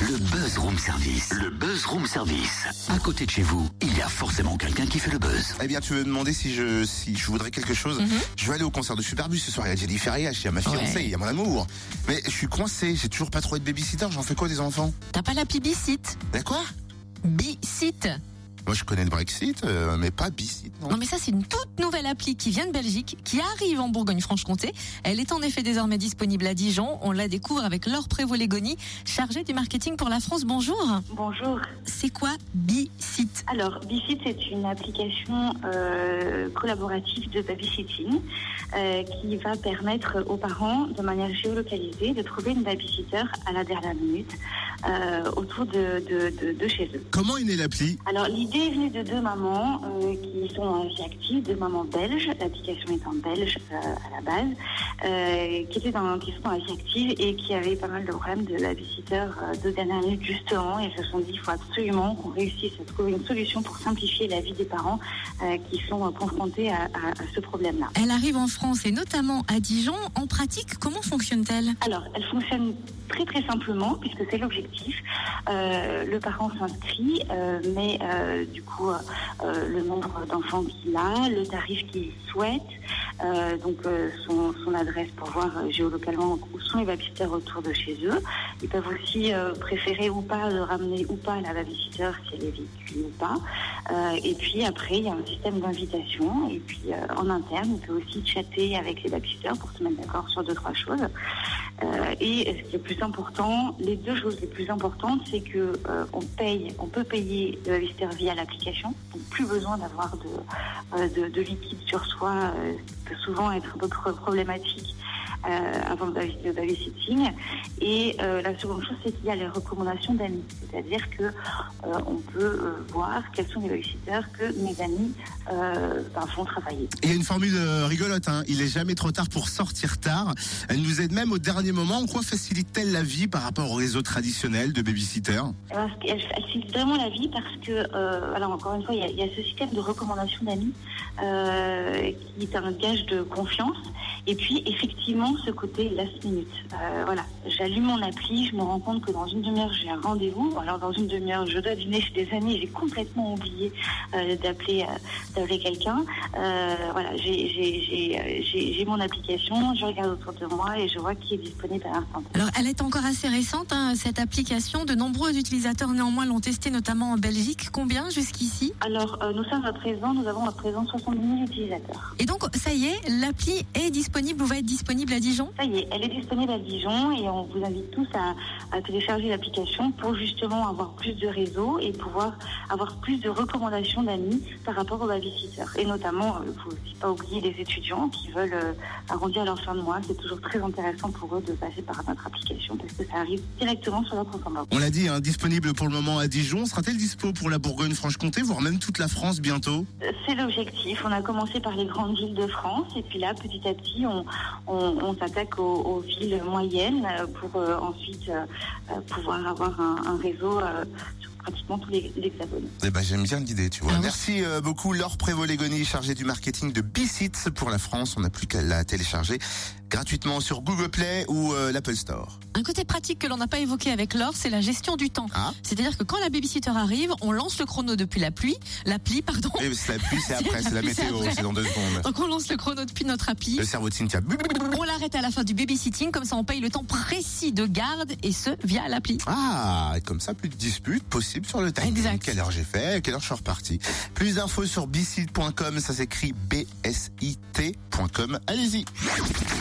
Le Buzz Room Service. Le Buzz Room Service. À côté de chez vous, il y a forcément quelqu'un qui fait le buzz. Eh bien, tu veux me demander si je si je voudrais quelque chose Je vais aller au concert de Superbus ce soir. Il y a Jenny Ferrier, il y a ma fiancée, Ouais. il y a mon amour. Mais je suis coincé. J'ai toujours pas trouvé de babysitter. J'en fais quoi des enfants? T'as pas l'appli Bicit Mais quoi Bicit Moi, je connais le Brexit, euh, mais pas Bicit. Non. Non mais ça c'est une toute nouvelle appli qui vient de Belgique, qui arrive en Bourgogne-Franche-Comté. Elle est en effet désormais disponible à Dijon. On la découvre avec Laure Prévost-Légoni, chargée du marketing pour la France. Bonjour. Bonjour. C'est quoi Bicit Alors, Bicit, c'est une application euh, collaborative de babysitting euh, qui va permettre aux parents, de manière géolocalisée, de trouver une babysitter à la dernière minute euh, autour de, de, de, de chez eux. Comment est née l'appli? Alors, l'idée est venue de deux mamans euh, qui sont en vie active, deux mamans belges. L'application est en belge euh, à la base, euh, qui, étaient dans, qui sont dans la active et qui avaient pas mal de problèmes de babysitter euh, de dernière minute, justement. Et se sont dit, il faut absolument qu'on réussisse à trouver une solution pour simplifier la vie des parents euh, qui sont euh, confrontés à, à- à ce problème-là. Elle arrive en France et notamment à Dijon. En pratique, comment fonctionne-t-elle? Alors, elle fonctionne très très simplement puisque c'est l'objectif. Euh, le parent s'inscrit, euh, met euh, du coup le nombre d'enfants qu'il a, le tarif qu'il souhaite, donc son, adresse pour voir géolocalement où sont les babysitters autour de chez eux. Ils peuvent aussi euh, préférer ou pas de ramener ou pas la babysitter si elle est véhiculée ou pas. Euh, et puis après, il y a un système d'invitation. Et puis euh, en interne, on peut aussi chatter avec les babysitters pour se mettre d'accord sur deux trois choses. Euh, et ce qui est plus important, les deux choses les plus importantes, c'est que euh, on paye, on peut payer le babysitter via l'application. Donc plus besoin d'avoir de, euh, de, de liquide sur soi, euh, qui peut souvent être un peu pro- problématique. Euh, avant le baby- le babysitting. Et euh, la seconde chose, c'est qu'il y a les recommandations d'amis. C'est-à-dire que euh, on peut voir quels sont les babysitters que mes amis ben, font travailler. Il y a une formule rigolote. Hein. Il est jamais trop tard pour sortir tard. Elle nous aide même au dernier moment. En quoi facilite-t-elle la vie par rapport au réseau traditionnel de babysitter Parce qu'elle elle facilite vraiment la vie parce que, euh, alors encore une fois, il y, a, il y a ce système de recommandation d'amis euh, qui est un gage de confiance. Et puis, effectivement, ce côté last minute. Euh, voilà, j'allume mon appli, je me rends compte que dans une demi-heure, j'ai un rendez-vous. Alors, dans une demi-heure, je dois dîner chez des amis. J'ai complètement oublié euh, d'appeler euh, d'appeler quelqu'un. Voilà, j'ai- mon application, je regarde autour de moi et je vois qui est disponible à l'instant. Alors, elle est encore assez récente, hein, cette application. De nombreux utilisateurs néanmoins l'ont testée, notamment en Belgique. Combien jusqu'ici? Alors, nous sommes à présent, nous avons à présent 70 000 utilisateurs. Et donc, ça y est, l'appli est disponible ou va être disponible à Dijon Ça y est, elle est disponible à Dijon et on vous invite tous à, à télécharger l'application pour justement avoir plus de réseaux et pouvoir avoir plus de recommandations d'amis par rapport aux babysitters. Et notamment, il ne faut aussi pas oublier les étudiants qui veulent euh, arrondir leur fin de mois. C'est toujours très intéressant pour eux de passer par notre application parce que ça arrive directement sur leur compte en banque. On l'a dit, hein, disponible pour le moment à Dijon. Sera-t-elle dispo pour la Bourgogne-Franche-Comté, voire même toute la France bientôt? Euh, C'est l'objectif. On a commencé par les grandes villes de France et puis là, petit à petit, on, on, on s'attaque aux, villes moyennes euh, pour euh, ensuite euh, pouvoir avoir un, réseau pratiquement tous les hexagones. Eh ben, j'aime bien l'idée, tu vois. Ah. Merci euh, beaucoup, Laure Prévost-Légoni, chargée du marketing de Bicits pour la France. On n'a plus qu'à la télécharger gratuitement sur Google Play ou euh, l'Apple Store. Un côté pratique que l'on n'a pas évoqué avec Laure, c'est la gestion du temps. Ah. C'est-à-dire que quand la babysitter arrive, on lance le chrono depuis la pluie, l'appli, pardon. Et c'est la pluie, c'est après, c'est la météo, c'est dans deux secondes. Donc on lance le chrono depuis notre appli. Le cerveau de Cynthia. On l'arrête à la fin du babysitting, comme ça on paye le temps précis de garde et ce via l'appli. Ah, et comme ça, plus de disputes sur le timing. Exact. Quelle heure j'ai fait, quelle heure je suis reparti. Plus d'infos sur bicit.com, ça s'écrit B-S-I-T.com. Allez-y.